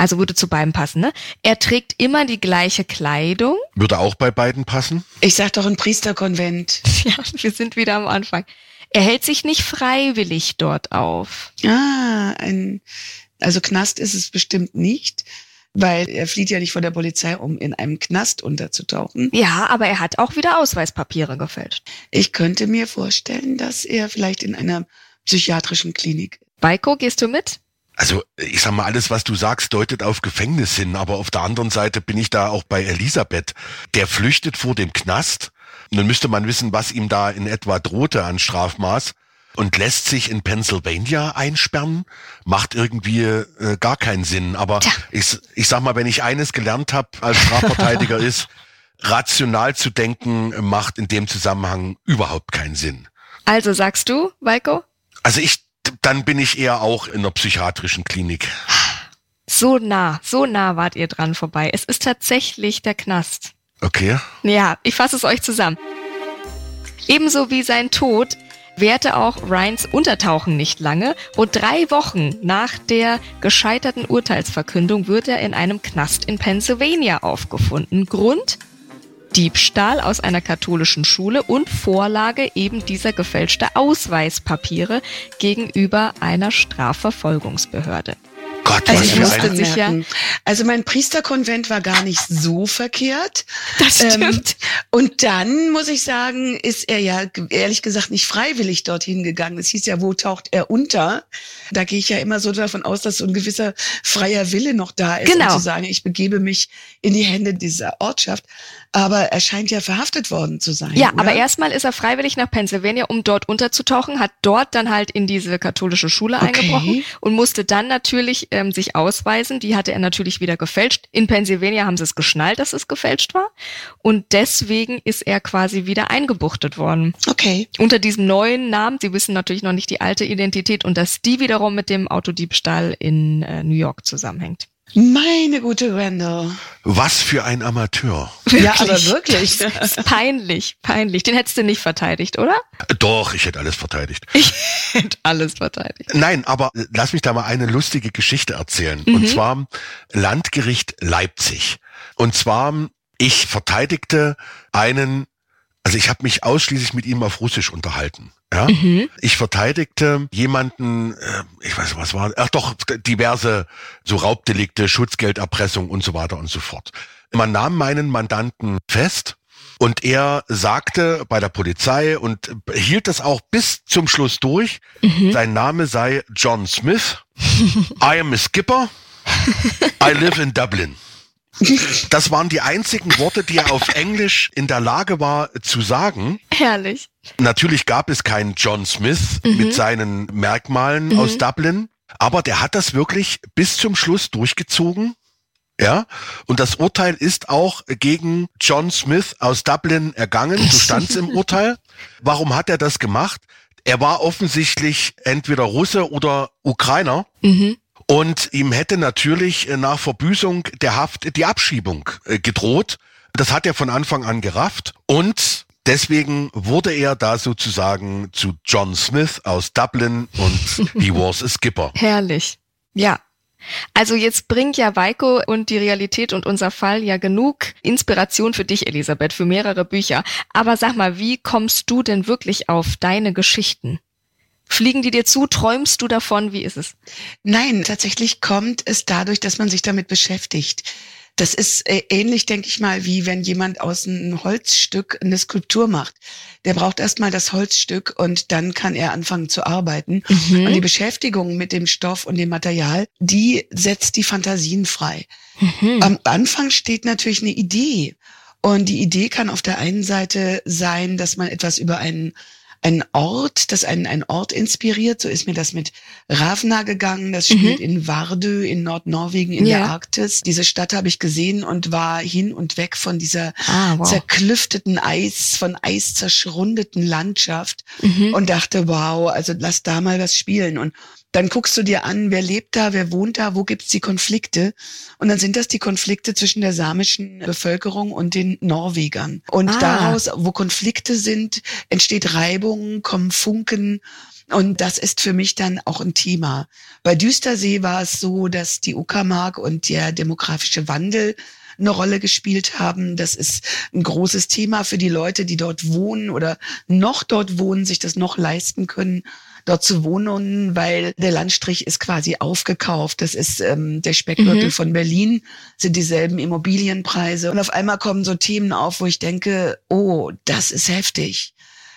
Speaker 1: Also würde zu beiden passen, ne? Er trägt immer die gleiche Kleidung.
Speaker 4: Würde auch bei beiden passen.
Speaker 3: Ich sag doch ein Priesterkonvent.
Speaker 1: Ja, wir sind wieder am Anfang. Er hält sich nicht freiwillig dort auf.
Speaker 3: Ah, ein, also Knast ist es bestimmt nicht, weil er flieht ja nicht vor der Polizei, um in einem Knast unterzutauchen.
Speaker 1: Ja, aber er hat auch wieder Ausweispapiere gefälscht.
Speaker 3: Ich könnte mir vorstellen, dass er vielleicht in einer psychiatrischen Klinik.
Speaker 1: Baiko, gehst du mit?
Speaker 4: Also ich sag mal, alles, was du sagst, deutet auf Gefängnis hin, aber auf der anderen Seite bin ich da auch bei Elisabeth. Der flüchtet vor dem Knast. Nun müsste man wissen, was ihm da in etwa drohte an Strafmaß. und lässt sich in Pennsylvania einsperren, macht irgendwie äh, gar keinen Sinn. Aber ich, ich sag mal, wenn ich eines gelernt habe als Strafverteidiger ist, rational zu denken macht in dem Zusammenhang überhaupt keinen Sinn.
Speaker 1: Also sagst du, Weiko?
Speaker 4: Also ich, dann bin ich eher auch in einer psychiatrischen Klinik.
Speaker 1: So nah, so nah wart ihr dran vorbei. Es ist tatsächlich der Knast.
Speaker 4: Okay.
Speaker 1: Ja, ich fasse es euch zusammen. Ebenso wie sein Tod währte auch Ryans Untertauchen nicht lange. Rund drei Wochen nach der gescheiterten Urteilsverkündung wird er in einem Knast in Pennsylvania aufgefunden. Grund? Diebstahl aus einer katholischen Schule und Vorlage eben dieser gefälschte Ausweispapiere gegenüber einer Strafverfolgungsbehörde.
Speaker 4: Gott,
Speaker 3: Also ich musste
Speaker 1: sich ja-
Speaker 3: also mein Priesterkonvent war gar nicht so verkehrt.
Speaker 1: Das
Speaker 3: Ähm,
Speaker 1: stimmt.
Speaker 3: und dann muss ich sagen, ist er ja ehrlich gesagt nicht freiwillig dorthin gegangen. Es hieß ja, wo taucht er unter? Da gehe ich ja immer so davon aus, dass so ein gewisser freier Wille noch da ist,
Speaker 1: Genau.
Speaker 3: um zu sagen, ich begebe mich in die Hände dieser Ortschaft. Aber er scheint ja verhaftet worden zu sein.
Speaker 1: Ja,
Speaker 3: oder?
Speaker 1: aber erstmal ist er freiwillig nach Pennsylvania, um dort unterzutauchen, hat dort dann halt in diese katholische Schule
Speaker 3: Okay.
Speaker 1: eingebrochen und musste dann natürlich ähm, sich ausweisen. Die hatte er natürlich wieder gefälscht. In Pennsylvania haben sie es geschnallt, dass es gefälscht war. Und deswegen ist er quasi wieder eingebuchtet worden.
Speaker 3: Okay.
Speaker 1: Unter diesem neuen Namen, sie wissen natürlich noch nicht die alte Identität und dass die wiederum mit dem Autodiebstahl in äh, New York zusammenhängt.
Speaker 3: Meine gute Randall.
Speaker 4: Was für ein Amateur.
Speaker 3: Ja, aber wirklich.
Speaker 1: Das ist peinlich, peinlich. Den hättest du nicht verteidigt, oder?
Speaker 4: Doch, ich hätte alles verteidigt.
Speaker 1: Ich hätte alles verteidigt.
Speaker 4: Nein, aber lass mich da mal eine lustige Geschichte erzählen. Und zwar Landgericht Leipzig. Und zwar, ich verteidigte einen, also ich habe mich ausschließlich mit ihm auf Russisch unterhalten. Ja? Ich verteidigte jemanden, äh, ich weiß was war, ach doch, diverse so Raubdelikte, Schutzgelderpressung und so weiter und so fort. Man nahm meinen Mandanten fest und er sagte bei der Polizei und hielt das auch bis zum Schluss durch, sein Name sei John Smith. I am a skipper. I live in Dublin. Das waren die einzigen Worte, die er auf Englisch in der Lage war zu sagen.
Speaker 1: Herrlich.
Speaker 4: Natürlich gab es keinen John Smith mit seinen Merkmalen aus Dublin, aber der hat das wirklich bis zum Schluss durchgezogen. Ja, und das Urteil ist auch gegen John Smith aus Dublin ergangen, so stand's im Urteil. Warum hat er das gemacht? Er war offensichtlich entweder Russe oder Ukrainer. Und ihm hätte natürlich äh, nach Verbüßung der Haft die Abschiebung äh, gedroht. Das hat er von Anfang an gerafft. Und deswegen wurde er da sozusagen zu John Smith aus Dublin und he was a skipper.
Speaker 1: Herrlich. Ja. Also jetzt bringt ja Weiko und die Realität und unser Fall ja genug Inspiration für dich, Elisabeth, für mehrere Bücher. Aber sag mal, wie kommst du denn wirklich auf deine Geschichten? Fliegen die dir zu? Träumst du davon? Wie ist es?
Speaker 3: Nein, tatsächlich kommt es dadurch, dass man sich damit beschäftigt. Das ist äh, ähnlich, denke ich mal, wie wenn jemand aus einem Holzstück eine Skulptur macht. Der braucht erstmal das Holzstück und dann kann er anfangen zu arbeiten. Und die Beschäftigung mit dem Stoff und dem Material, die setzt die Fantasien frei. Am Anfang steht natürlich eine Idee. Und die Idee kann auf der einen Seite sein, dass man etwas über einen ein Ort, das einen, ein Ort inspiriert. So ist mir das mit Ravna gegangen. Das spielt in Vardø in Nordnorwegen in
Speaker 1: Ja.
Speaker 3: der Arktis. Diese Stadt habe ich gesehen und war hin und weg von dieser
Speaker 1: Ah, wow.
Speaker 3: zerklüfteten Eis, von Eis zerschrundeten Landschaft
Speaker 1: Mhm.
Speaker 3: und dachte, wow, also lass da mal was spielen. Und dann guckst du dir an, wer lebt da, wer wohnt da, wo gibt's die Konflikte? Und dann sind das die Konflikte zwischen der samischen Bevölkerung und den Norwegern. Und
Speaker 1: Ah.
Speaker 3: daraus, wo Konflikte sind, entsteht Reibung, kommen Funken. Und das ist für mich dann auch ein Thema. Bei Düstersee war es so, dass die Uckermark und der demografische Wandel eine Rolle gespielt haben. Das ist ein großes Thema für die Leute, die dort wohnen oder noch dort wohnen, sich das noch leisten können, dort zu wohnen, weil der Landstrich ist quasi aufgekauft. Das ist ähm, der Speckgürtel von Berlin, sind dieselben Immobilienpreise. Und auf einmal kommen so Themen auf, wo ich denke, oh, das ist heftig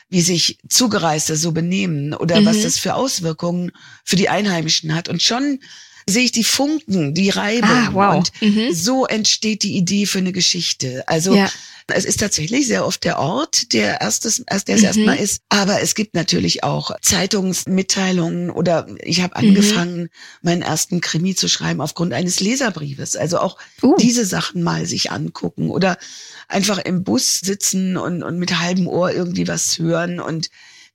Speaker 3: wie sich Zugereiste so benehmen oder was das für Auswirkungen für die Einheimischen hat. Und schon sehe ich die Funken, die Reibung.
Speaker 1: Ah, wow.
Speaker 3: Und
Speaker 1: Mhm.
Speaker 3: so entsteht die Idee für eine Geschichte. Also
Speaker 1: Ja.
Speaker 3: es ist tatsächlich sehr oft der Ort, der erstes, erst der es
Speaker 1: Mhm.
Speaker 3: erstmal ist. Aber es gibt natürlich auch Zeitungsmitteilungen oder ich habe
Speaker 1: Mhm.
Speaker 3: angefangen, meinen ersten Krimi zu schreiben aufgrund eines Leserbriefes. Also auch
Speaker 1: Uh.
Speaker 3: diese Sachen mal sich angucken oder einfach im Bus sitzen und, und mit halbem Ohr irgendwie was hören und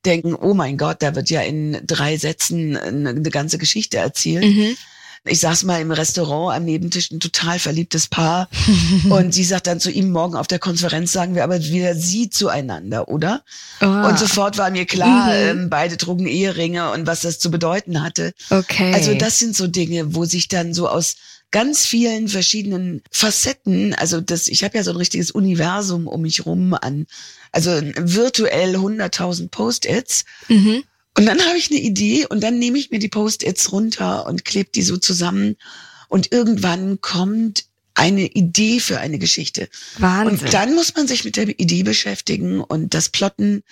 Speaker 3: denken, oh mein Gott, da wird ja in drei Sätzen eine, eine ganze Geschichte erzählt.
Speaker 1: Mhm.
Speaker 3: Ich saß mal im Restaurant am Nebentisch, ein total verliebtes Paar. und sie sagt dann zu ihm, morgen auf der Konferenz sagen wir aber wieder sie zueinander, oder?
Speaker 1: Oh.
Speaker 3: Und sofort war mir klar,
Speaker 1: Mhm.
Speaker 3: ähm, beide trugen Eheringe und was das zu bedeuten hatte.
Speaker 1: Okay.
Speaker 3: Also das sind so Dinge, wo sich dann so aus ganz vielen verschiedenen Facetten, also das, ich habe ja so ein richtiges Universum um mich rum an, also virtuell 100.000 Post-its.
Speaker 1: Mhm.
Speaker 3: Und dann habe ich eine Idee und dann nehme ich mir die Post-its runter und klebe die so zusammen und irgendwann kommt eine Idee für eine Geschichte.
Speaker 1: Wahnsinn.
Speaker 3: Und dann muss man sich mit der Idee beschäftigen und das Plotten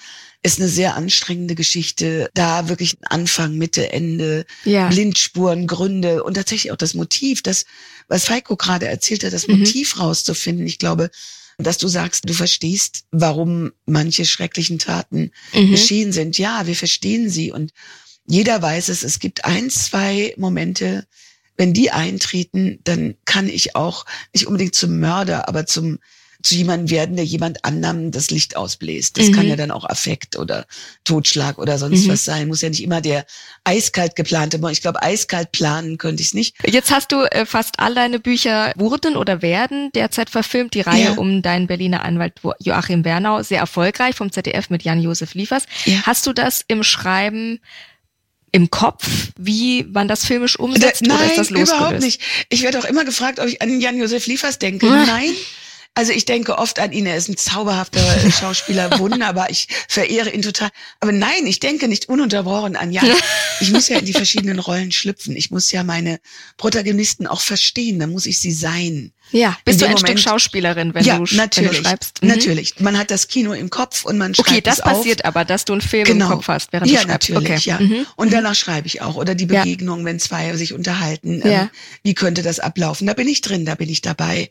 Speaker 3: ist eine sehr anstrengende Geschichte. Da wirklich Anfang, Mitte, Ende,
Speaker 1: ja.
Speaker 3: Blindspuren, Gründe und tatsächlich auch das Motiv, das, was Falco gerade erzählt hat, das
Speaker 1: Mhm.
Speaker 3: Motiv rauszufinden. Ich glaube, dass du sagst, du verstehst, warum manche schrecklichen Taten
Speaker 1: Mhm.
Speaker 3: geschehen sind. Ja, wir verstehen sie und jeder weiß es. Es gibt ein, zwei Momente, wenn die eintreten, dann kann ich auch nicht unbedingt zum Mörder, aber zum zu jemandem werden, der jemand anderem das Licht ausbläst. Das
Speaker 1: Mhm.
Speaker 3: kann ja dann auch Affekt oder Totschlag oder sonst
Speaker 1: Mhm.
Speaker 3: was sein. Muss ja nicht immer der eiskalt geplante. Ich glaube, eiskalt planen könnte ich es nicht.
Speaker 1: Jetzt hast du äh, fast all deine Bücher wurden oder werden derzeit verfilmt. Die Reihe
Speaker 3: Ja.
Speaker 1: um deinen Berliner Anwalt Joachim Bernau, sehr erfolgreich vom ZDF mit Jan-Josef Liefers.
Speaker 3: Ja.
Speaker 1: Hast du das im Schreiben im Kopf, wie man das filmisch umsetzt
Speaker 3: Da-
Speaker 1: oder ist das losgelöst?
Speaker 3: überhaupt nicht. Ich werde auch immer gefragt, ob ich an Jan-Josef Liefers denke.
Speaker 1: Ah.
Speaker 3: Nein. Also ich denke oft an ihn, er ist ein zauberhafter Schauspieler, wunderbar, ich verehre ihn total. Aber nein, ich denke nicht ununterbrochen an Jan. Ich muss ja in die verschiedenen Rollen schlüpfen. Ich muss ja meine Protagonisten auch verstehen, dann muss ich sie sein.
Speaker 1: Ja, bist du ein Stück
Speaker 3: Moment-
Speaker 1: Schauspielerin, wenn,
Speaker 3: ja,
Speaker 1: du,
Speaker 3: natürlich,
Speaker 1: wenn du schreibst? Mhm.
Speaker 3: natürlich. Man hat das Kino im Kopf und man schreibt
Speaker 1: Okay, das passiert aber, dass du einen Film
Speaker 3: Genau.
Speaker 1: im Kopf hast, während
Speaker 3: ja,
Speaker 1: du schreibst.
Speaker 3: natürlich,
Speaker 1: okay.
Speaker 3: ja.
Speaker 1: Mhm.
Speaker 3: Und danach schreibe ich auch. Oder die
Speaker 1: Ja.
Speaker 3: Begegnung, wenn zwei sich unterhalten.
Speaker 1: Ja.
Speaker 3: Ähm, wie könnte das ablaufen? Da bin ich drin, da bin ich dabei.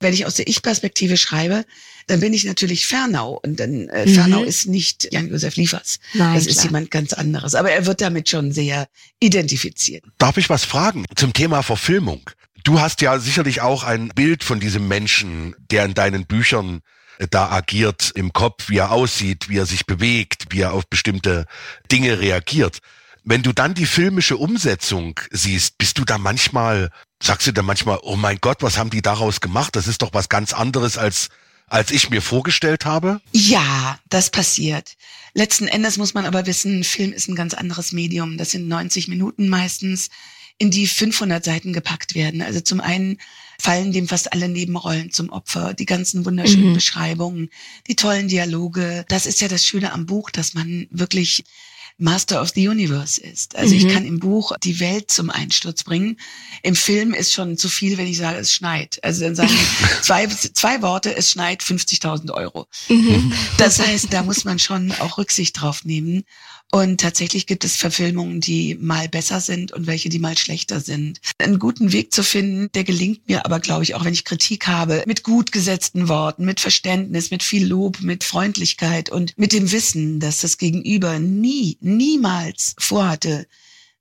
Speaker 3: Wenn ich aus der Ich-Perspektive schreibe, dann bin ich natürlich Fernau. Und dann äh,
Speaker 1: Mhm.
Speaker 3: Fernau ist nicht Jan-Josef Liefers.
Speaker 1: Nein,
Speaker 3: das ist
Speaker 1: klar.
Speaker 3: jemand ganz anderes. Aber er wird damit schon sehr identifiziert.
Speaker 4: Darf ich was fragen zum Thema Verfilmung? Du hast ja sicherlich auch ein Bild von diesem Menschen, der in deinen Büchern äh, da agiert im Kopf, wie er aussieht, wie er sich bewegt, wie er auf bestimmte Dinge reagiert. Wenn du dann die filmische Umsetzung siehst, bist du da manchmal, sagst du da manchmal, oh mein Gott, was haben die daraus gemacht? Das ist doch was ganz anderes als als ich mir vorgestellt habe?
Speaker 3: Ja, das passiert. Letzten Endes muss man aber wissen, Film ist ein ganz anderes Medium. Das sind 90 Minuten meistens, in die 500 Seiten gepackt werden. Also zum einen fallen dem fast alle Nebenrollen zum Opfer, die ganzen wunderschönen
Speaker 1: Mhm.
Speaker 3: Beschreibungen, die tollen Dialoge. Das ist ja das Schöne am Buch, dass man wirklich Master of the Universe ist. Also ich
Speaker 1: Mhm.
Speaker 3: kann im Buch die Welt zum Einsturz bringen. Im Film ist schon zu viel, wenn ich sage, es schneit. Also dann sagen zwei, zwei Worte, es schneit 50.000 Euro.
Speaker 1: Mhm.
Speaker 3: Das heißt, da muss man schon auch Rücksicht drauf nehmen. Und tatsächlich gibt es Verfilmungen, die mal besser sind und welche, die mal schlechter sind. Einen guten Weg zu finden, der gelingt mir aber, glaube ich, auch wenn ich Kritik habe, mit gut gesetzten Worten, mit Verständnis, mit viel Lob, mit Freundlichkeit und mit dem Wissen, dass das Gegenüber nie, niemals vorhatte,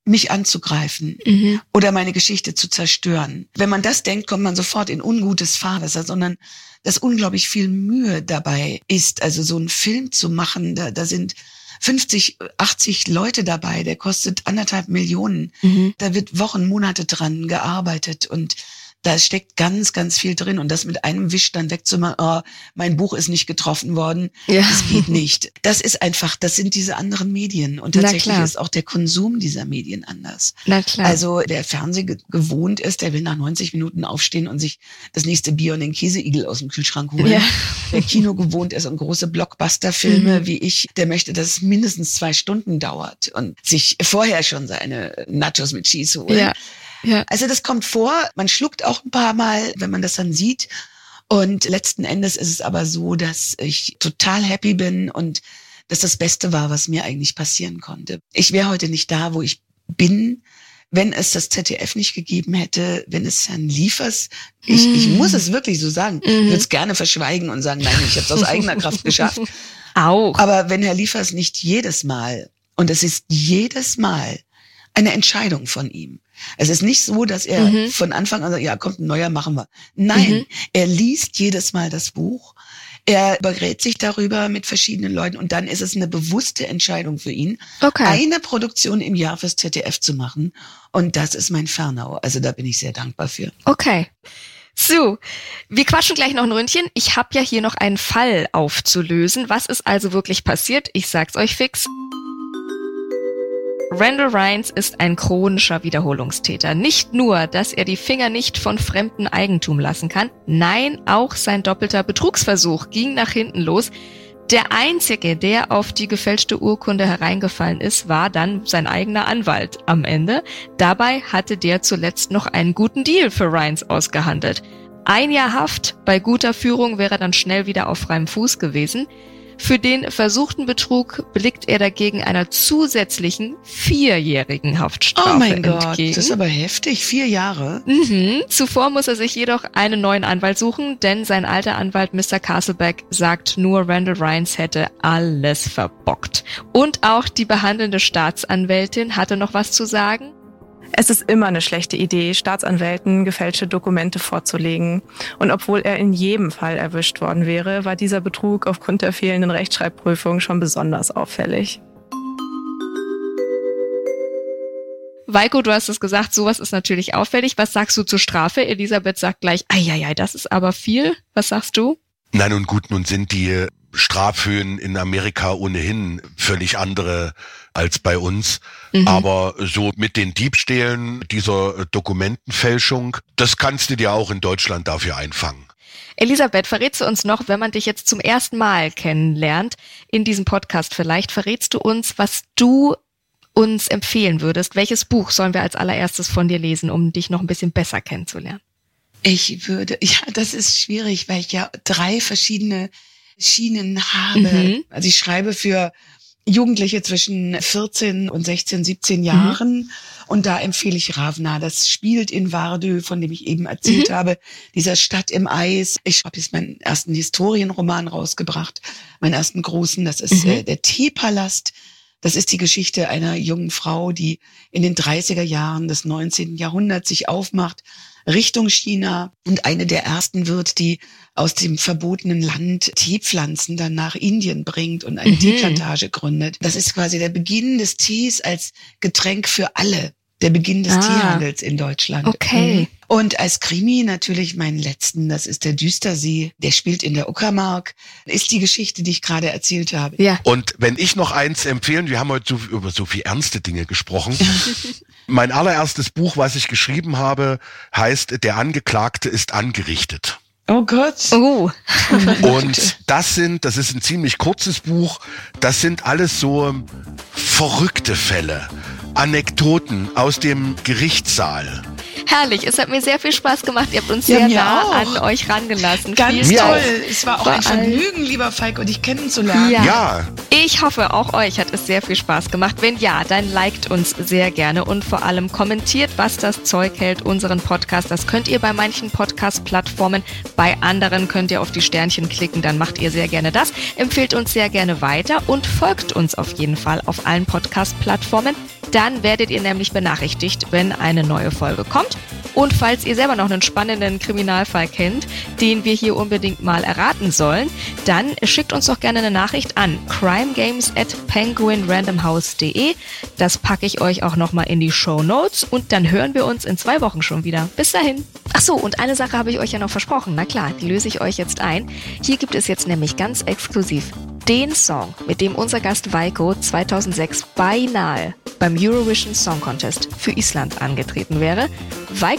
Speaker 3: mich anzugreifen
Speaker 1: Mhm.
Speaker 3: oder meine Geschichte zu zerstören. Wenn man das denkt, kommt man sofort in ungutes Fahrwasser, sondern dass unglaublich viel Mühe dabei ist. Also so einen Film zu machen, da, da sind 50, 80 Leute dabei, der kostet anderthalb Millionen.
Speaker 1: Mhm.
Speaker 3: Da wird Wochen, Monate dran gearbeitet und da steckt ganz, ganz viel drin. Und das mit einem Wisch dann wegzumachen, oh, mein Buch ist nicht getroffen worden,
Speaker 1: Ja.
Speaker 3: das geht nicht. Das ist einfach, das sind diese anderen Medien. Und tatsächlich ist auch der Konsum dieser Medien anders.
Speaker 1: Na klar.
Speaker 3: Also der Fernseh ge- gewohnt ist, der will nach 90 Minuten aufstehen und sich das nächste Bier und den Käseigel aus dem Kühlschrank holen.
Speaker 1: Ja.
Speaker 3: Der Kino gewohnt ist und große Blockbuster-Filme
Speaker 1: Mhm.
Speaker 3: wie ich, der möchte, dass es mindestens zwei Stunden dauert und sich vorher schon seine Nachos mit Cheese holen.
Speaker 1: ja. Ja.
Speaker 3: Also das kommt vor, man schluckt auch ein paar Mal, wenn man das dann sieht. Und letzten Endes ist es aber so, dass ich total happy bin und dass das Beste war, was mir eigentlich passieren konnte. Ich wäre heute nicht da, wo ich bin, wenn es das ZDF nicht gegeben hätte, wenn es Herrn Liefers, ich, ich mm. muss es wirklich so sagen, ich würde es gerne verschweigen und sagen, nein, ich habe es aus eigener Kraft geschafft.
Speaker 1: Auch.
Speaker 3: Aber wenn Herr Liefers nicht jedes Mal, und es ist jedes Mal eine Entscheidung von ihm. Es ist nicht so, dass er mhm. von Anfang an sagt, ja, kommt ein neuer, machen wir. Nein, mhm. er liest jedes Mal das Buch er berät sich darüber mit verschiedenen Leuten und dann ist es eine bewusste Entscheidung für ihn, okay. eine Produktion im Jahr fürs ZDF zu machen. Und das ist mein Fernau. Also da bin ich sehr dankbar für.
Speaker 1: Okay. So, wir quatschen gleich noch ein Ründchen. Ich habe ja hier noch einen Fall aufzulösen. Was ist also wirklich passiert? Ich sag's euch fix. Randall Rhines ist ein chronischer Wiederholungstäter. Nicht nur, dass er die Finger nicht von fremdem Eigentum lassen kann, nein, auch sein doppelter Betrugsversuch ging nach hinten los. Der einzige, der auf die gefälschte Urkunde hereingefallen ist, war dann sein eigener Anwalt am Ende. Dabei hatte der zuletzt noch einen guten Deal für Rhines ausgehandelt. Ein Jahr Haft, bei guter Führung wäre dann schnell wieder auf freiem Fuß gewesen. Für den versuchten Betrug blickt er dagegen einer zusätzlichen vierjährigen Haftstrafe
Speaker 3: Oh mein
Speaker 1: entgegen.
Speaker 3: Gott, das ist aber heftig, vier Jahre.
Speaker 1: Mhm. Zuvor muss er sich jedoch einen neuen Anwalt suchen, denn sein alter Anwalt Mr. Castlebeck sagt nur, Randall Rhines hätte alles verbockt. Und auch die behandelnde Staatsanwältin hatte noch was zu sagen.
Speaker 5: Es ist immer eine schlechte Idee, Staatsanwälten gefälschte Dokumente vorzulegen. Und obwohl er in jedem Fall erwischt worden wäre, war dieser Betrug aufgrund der fehlenden Rechtschreibprüfung schon besonders auffällig.
Speaker 1: Weiko, du hast es gesagt, sowas ist natürlich auffällig. Was sagst du zur Strafe? Elisabeth sagt gleich, ei, das ist aber viel. Was sagst du?
Speaker 4: Nein, und gut, nun sind die Strafhöhen in Amerika ohnehin völlig andere als bei uns. Mhm. Aber so mit den Diebstählen dieser Dokumentenfälschung, das kannst du dir auch in Deutschland dafür einfangen.
Speaker 1: Elisabeth, verrätst du uns noch, wenn man dich jetzt zum ersten Mal kennenlernt, in diesem Podcast vielleicht, verrätst du uns, was du uns empfehlen würdest? Welches Buch sollen wir als allererstes von dir lesen, um dich noch ein bisschen besser kennenzulernen?
Speaker 3: Ich würde, ja, das ist schwierig, weil ich ja drei verschiedene Schienen habe. Mhm. Also ich schreibe für Jugendliche zwischen 14 und 16, 17 Jahren. Mhm. Und da empfehle ich Ravna. Das spielt in Vardö, von dem ich eben erzählt mhm. habe, dieser Stadt im Eis. Ich habe jetzt meinen ersten Historienroman rausgebracht, meinen ersten großen. Das ist mhm. äh, der Teepalast. Das ist die Geschichte einer jungen Frau, die in den 30er Jahren des 19. Jahrhunderts sich aufmacht Richtung China und eine der ersten wird, die aus dem verbotenen Land Teepflanzen dann nach Indien bringt und eine mhm. Teeplantage gründet. Das ist quasi der Beginn des Tees als Getränk für alle. Der Beginn des ah, Teehandels in Deutschland.
Speaker 1: Okay. Mhm.
Speaker 3: Und als Krimi natürlich meinen letzten, das ist der Düstersee, der spielt in der Uckermark, ist die Geschichte, die ich gerade erzählt habe.
Speaker 4: Ja. Und wenn ich noch eins empfehlen, wir haben heute so, über so viel ernste Dinge gesprochen. mein allererstes Buch, was ich geschrieben habe, heißt Der Angeklagte ist angerichtet.
Speaker 3: Oh Gott.
Speaker 1: Oh.
Speaker 4: Und das sind, das ist ein ziemlich kurzes Buch, das sind alles so verrückte Fälle, Anekdoten aus dem Gerichtssaal.
Speaker 1: Herrlich, es hat mir sehr viel Spaß gemacht. Ihr habt uns ja, sehr nah auch. an euch rangelassen.
Speaker 3: Ganz Vielen toll. Es war auch Vor ein Vergnügen, lieber Falk, dich kennenzulernen.
Speaker 1: Ja. ja. Ich hoffe, auch euch hat es sehr viel Spaß gemacht. Wenn ja, dann liked uns sehr gerne und vor allem kommentiert, was das Zeug hält, unseren Podcast. Das könnt ihr bei manchen Podcast-Plattformen, bei anderen könnt ihr auf die Sternchen klicken, dann macht ihr sehr gerne das. Empfehlt uns sehr gerne weiter und folgt uns auf jeden Fall auf allen Podcast-Plattformen. Dann werdet ihr nämlich benachrichtigt, wenn eine neue Folge kommt. Und falls ihr selber noch einen spannenden Kriminalfall kennt, den wir hier unbedingt mal erraten sollen, dann schickt uns doch gerne eine Nachricht an crimegames at penguinrandomhouse.de. Das packe ich euch auch nochmal in die Show Notes und dann hören wir uns in zwei Wochen schon wieder. Bis dahin. Ach so, und eine Sache habe ich euch ja noch versprochen. Na klar, die löse ich euch jetzt ein. Hier gibt es jetzt nämlich ganz exklusiv den Song, mit dem unser Gast Weiko 2006 beinahe beim Eurovision Song Contest für Island angetreten wäre. Weiko